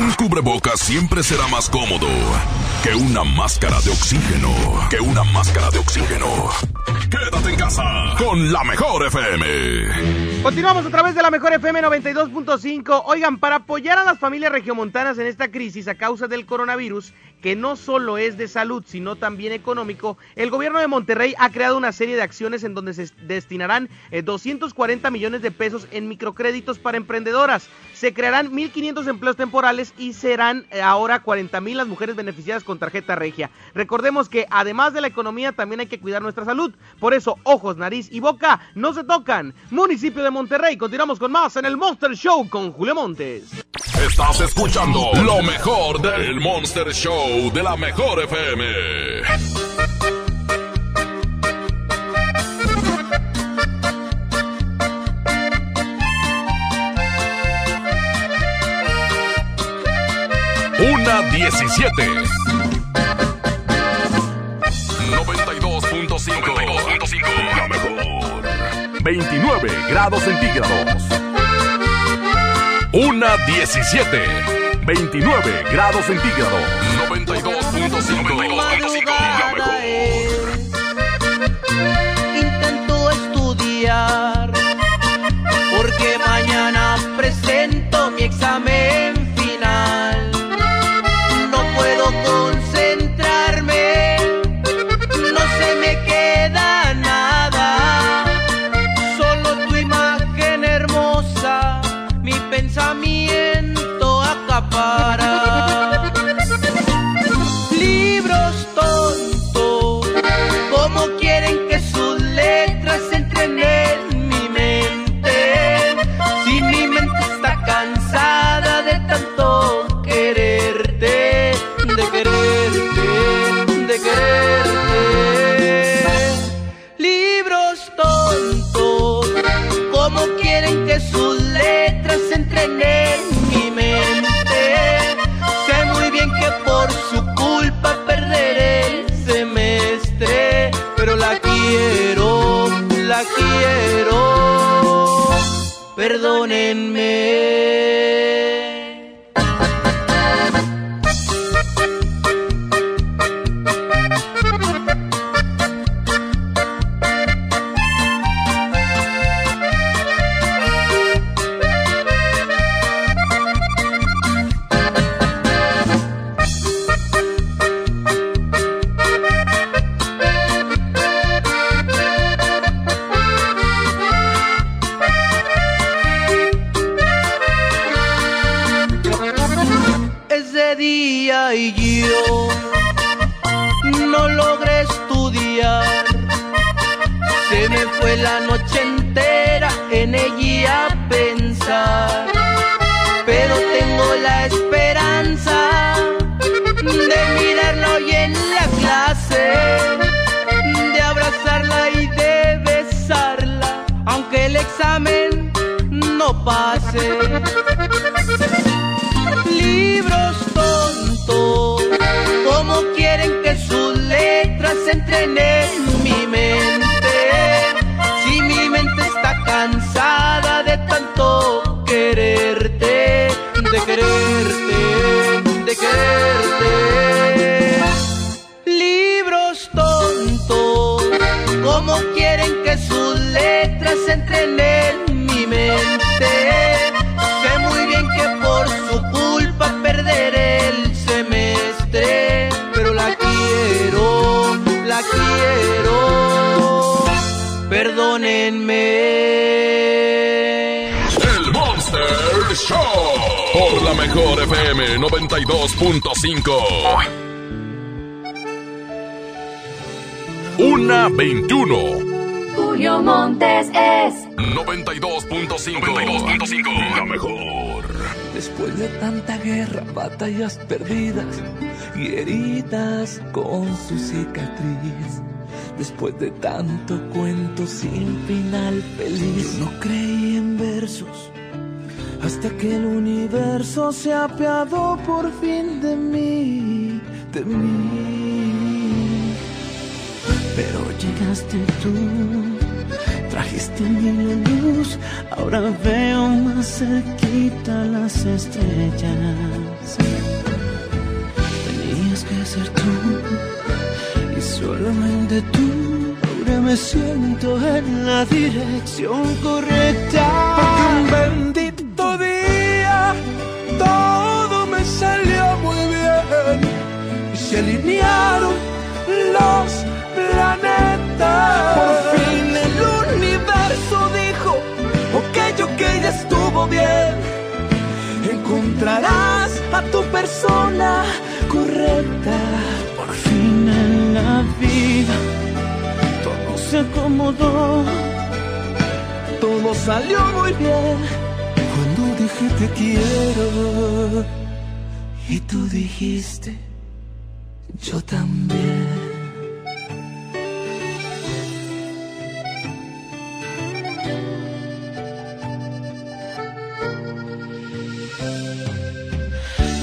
Un cubrebocas siempre será más cómodo que una máscara de oxígeno. Que una máscara de oxígeno. Quédate en casa con la mejor FM. Continuamos a través de la mejor FM 92.5. Oigan, para apoyar a las familias regiomontanas en esta crisis a causa del coronavirus, que no solo es de salud, sino también económico, el gobierno de Monterrey ha creado una serie de acciones en donde se destinarán 240 eh, millones de pesos en microcréditos para emprendedoras. Se crearán 1.500 empleos temporales y serán eh, ahora 40.000 las mujeres beneficiadas con tarjeta regia. Recordemos que además de la economía también hay que cuidar nuestra salud. Por eso, ojos, nariz y boca no se tocan. Municipio de Monterrey, continuamos con más en el Monster Show con Julio Montes. Estás escuchando lo mejor del Monster Show de la mejor FM. Una 17. 92.5. La mejor. 29 grados centígrados. Una 17. 29 grados centígrados. 92.5. La mejor. Intento estudiar. Porque mañana presento mi examen Show. Por la mejor FM 92.5. Una 21. Julio Montes es 92.5. 92.5. La mejor. Después de tanta guerra, batallas perdidas y heridas con su cicatriz. Después de tanto cuento sin final feliz, no creí en versos. Hasta que el universo se apiadó por fin de mí, de mí. Pero llegaste tú, trajiste mi luz, ahora veo más cerquita las estrellas. Tenías que ser tú, y solamente tú, ahora me siento en la dirección correcta. Porque salió muy bien, y se alinearon los planetas. Por fin el universo dijo, ok, ok, ya estuvo bien. Encontrarás a tu persona correcta. Por fin en la vida todo se acomodó. Todo salió muy bien cuando dije te quiero. Y tú dijiste, yo también.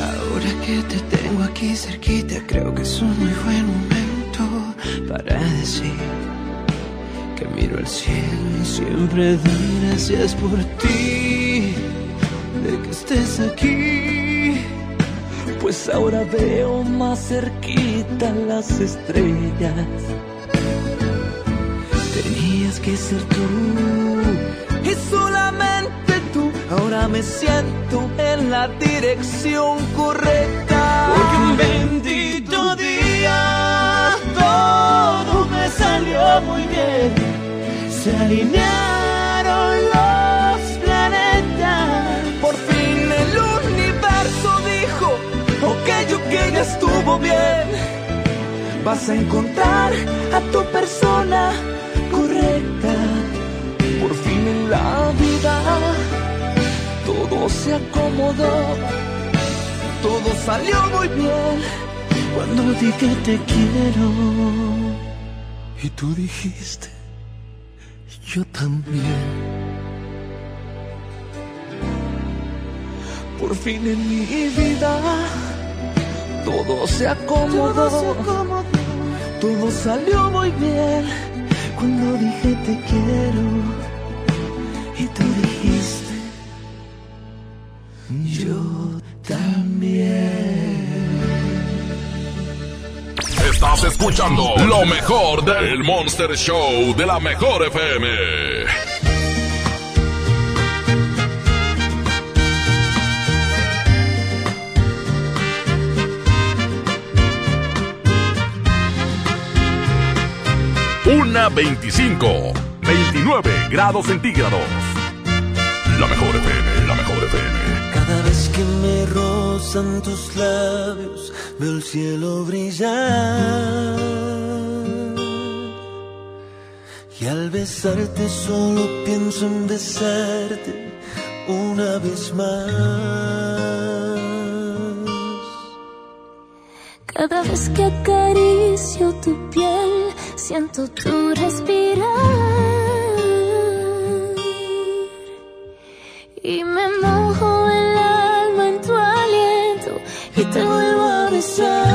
Ahora que te tengo aquí cerquita, creo que es un muy buen momento para decir que miro al cielo y siempre doy gracias por ti, de que estés aquí. Pues ahora veo más cerquita las estrellas. Tenías que ser tú y solamente tú. Ahora me siento en la dirección correcta. Porque un bendito día todo me salió muy bien. Se alinearon ya estuvo bien. Vas a encontrar a tu persona correcta. Por fin en la vida todo se acomodó, todo salió muy bien cuando dije te quiero. Y tú dijiste, yo también. Por fin en mi vida todo se acomodó, todo salió muy bien cuando dije te quiero. Y tú dijiste, yo también. Estás escuchando lo mejor del Monster Show de la mejor FM. 1 25, 29 grados centígrados. La mejor FM, la mejor FM. Cada vez que me rozan tus labios, veo el cielo brillar. Y al besarte solo pienso en besarte una vez más. Cada vez que acaricio tu piel, Siento tu respirar y me mojo el alma en tu aliento y te vuelvo a besar.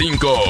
5.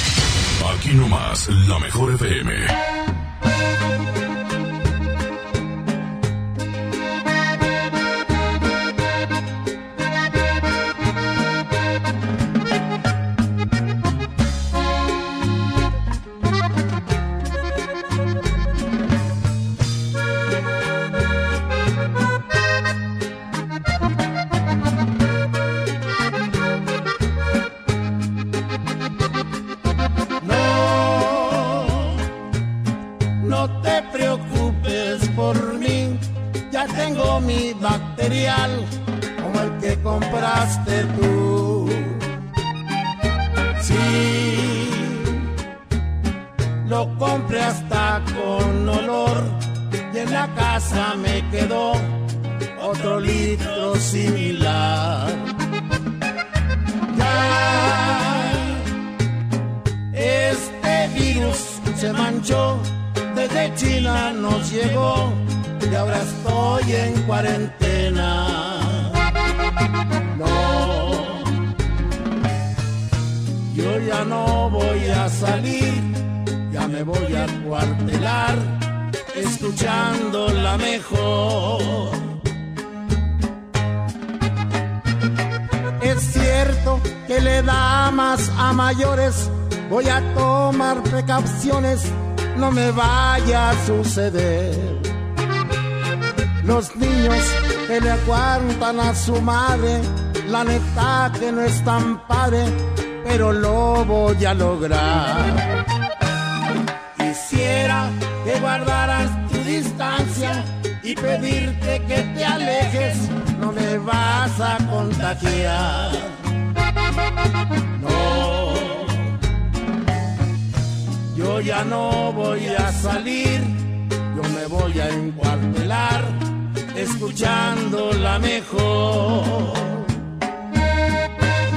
Aquí nomás, la mejor FM. Como el que compraste tú. Sí, lo compré hasta con olor y en la casa me quedó otro litro similar. Ya este virus se manchó, desde China nos llegó y ahora estoy en cuarentena. No voy a salir, ya me voy a cuartelar, escuchando la mejor. Es cierto que le da más a mayores. Voy a tomar precauciones, no me vaya a suceder. Los niños que le aguantan a su madre, la neta que no es tan padre, pero lo voy a lograr. Quisiera que guardaras tu distancia y pedirte que te alejes, no me vas a contagiar. No, yo ya no voy a salir, yo me voy a encuartelar, escuchando la mejor.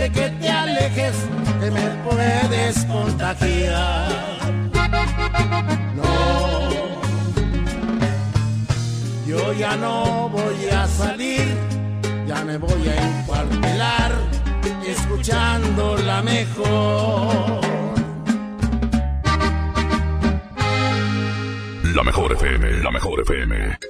Pedirte que te alejes, que me puedes contagiar. No, yo ya no voy a salir, ya me voy a encuartelar escuchando la mejor. La mejor FM, la mejor FM.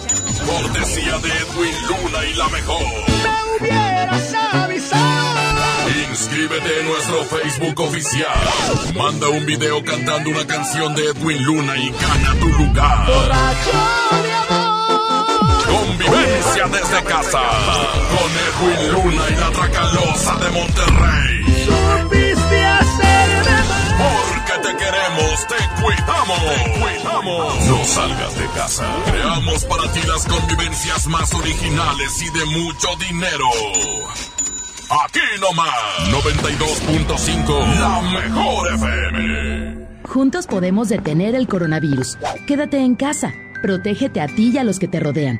Cortesía de Edwin Luna y la mejor. Me hubieras avisado. Inscríbete en nuestro Facebook oficial. Manda un video cantando una canción de Edwin Luna y gana tu lugar. Borracho de amor. Convivencia desde casa. Con Edwin Luna y la Tracalosa de Monterrey. Supiste te queremos, te cuidamos. Cuidamos. No salgas de casa. Creamos para ti las convivencias más originales y de mucho dinero. Aquí nomás, 92.5, la mejor FM. Juntos podemos detener el coronavirus. Quédate en casa. Protégete a ti y a los que te rodean.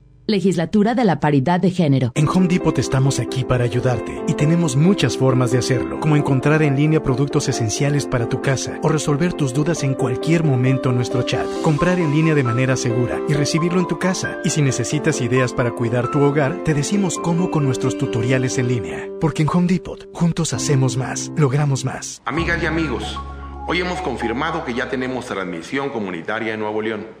Legislatura de la Paridad de Género. En Home Depot estamos aquí para ayudarte y tenemos muchas formas de hacerlo, como encontrar en línea productos esenciales para tu casa o resolver tus dudas en cualquier momento en nuestro chat, comprar en línea de manera segura y recibirlo en tu casa. Y si necesitas ideas para cuidar tu hogar, te decimos cómo con nuestros tutoriales en línea. Porque en Home Depot, juntos hacemos más, logramos más. Amigas y amigos, hoy hemos confirmado que ya tenemos transmisión comunitaria en Nuevo León.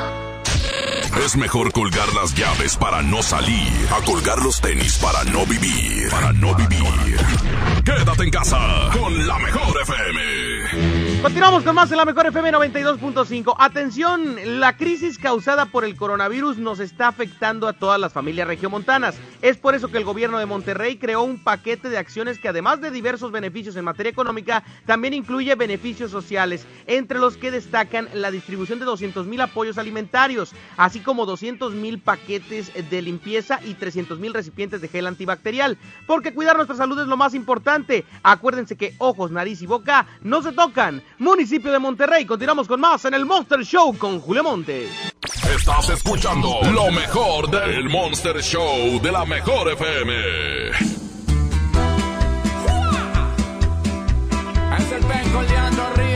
Es mejor colgar las llaves para no salir, a colgar los tenis para no vivir, para no vivir. Quédate en casa con la mejor FM. Continuamos con más en la mejor FM 92.5. Atención, la crisis causada por el coronavirus nos está afectando a todas las familias regiomontanas. Es por eso que el gobierno de Monterrey creó un paquete de acciones que además de diversos beneficios en materia económica, también incluye beneficios sociales, entre los que destacan la distribución de 200 mil apoyos alimentarios, así como 200 mil paquetes de limpieza y 300 mil recipientes de gel antibacterial. Porque cuidar nuestra salud es lo más importante. Acuérdense que ojos, nariz y boca no se tocan. Municipio de Monterrey. Continuamos con más en el Monster Show con Julio Montes. Estás escuchando lo mejor del Monster Show de la mejor FM. Es el pen coleando ríos.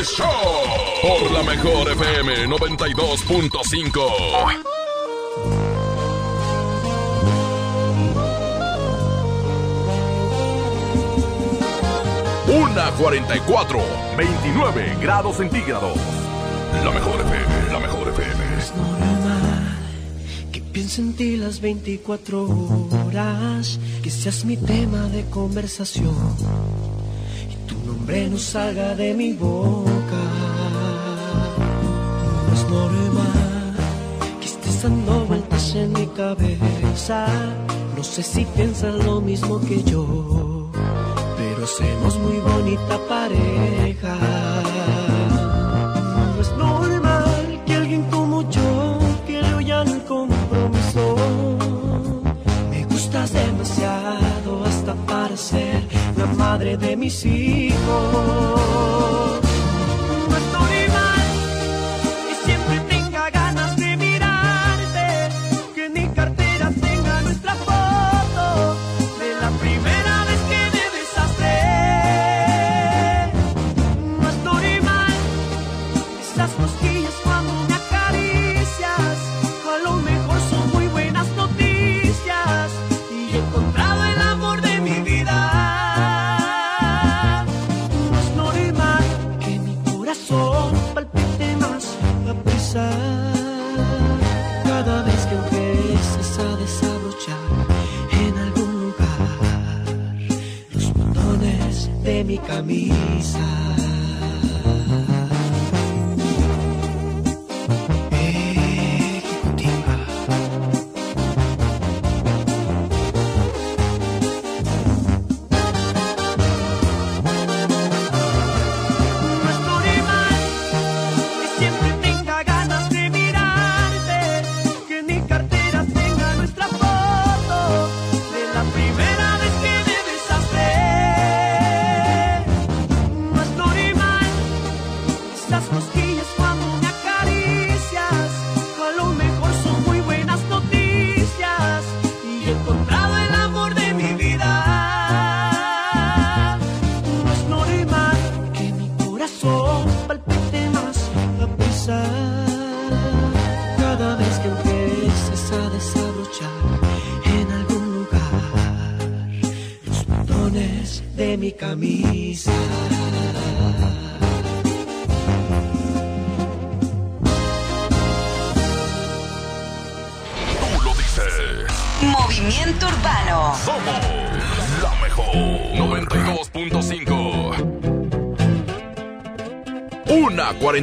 Por la mejor FM 92.5. Una 44, 29 grados centígrados. La mejor FM, la mejor FM. Que piense en ti las 24 horas, que seas mi tema de conversación nombre no salga de mi boca. No es normal que estés dando vueltas en mi cabeza. No sé si piensas lo mismo que yo, pero somos muy bonita pareja. Madre de mis hijos.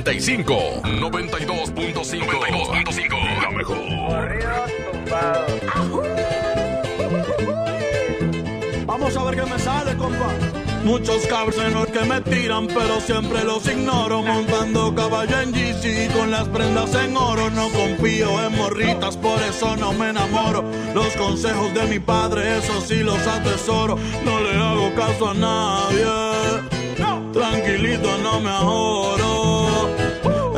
95. 92.5. 92.5. La mejor. Vamos a ver qué me sale, compa. Muchos cabrones que me tiran, pero siempre los ignoro. Montando caballo en GC con las prendas en oro. No confío en morritas, por eso no me enamoro. Los consejos de mi padre, eso sí los atesoro. No le hago caso a nadie. Tranquilito, no me ahorro.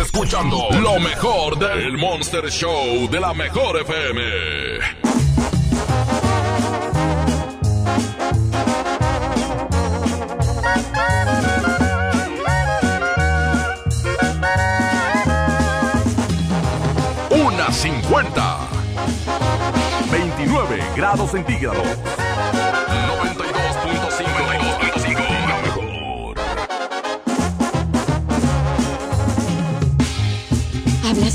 escuchando lo mejor del Monster Show de la mejor FM. Una cincuenta. 29 grados centígrados. 92.5.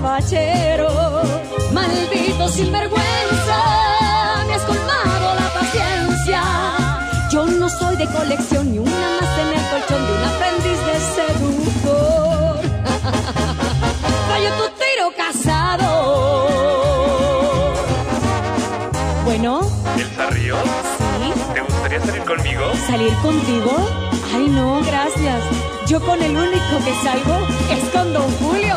Caballero. Maldito sinvergüenza, me has colmado la paciencia. Yo no soy de colección ni una más en el colchón de un aprendiz de seductor. Vaya tu tiro casado. Bueno, ¿Elsa Ríos? sí, ¿Te gustaría salir conmigo? ¿salir contigo? Ay, no, gracias. Yo con el único que salgo es con Don Julio.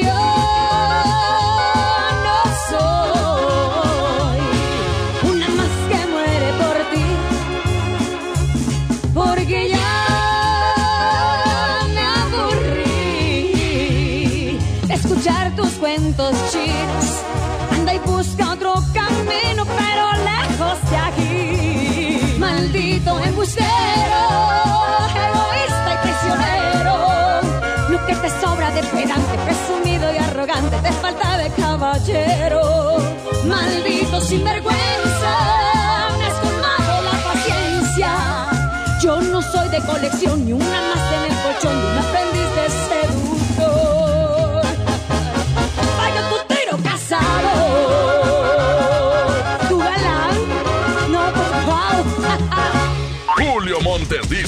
Maldito embustero, egoísta y traicionero. Lo que te sobra de pedante, presumido y arrogante, te falta de caballero. Maldito sinvergüenza, me has colmado la paciencia. Yo no soy de colección ni una más en el colchón de un aprendiz de seductor.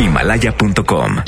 Himalaya.com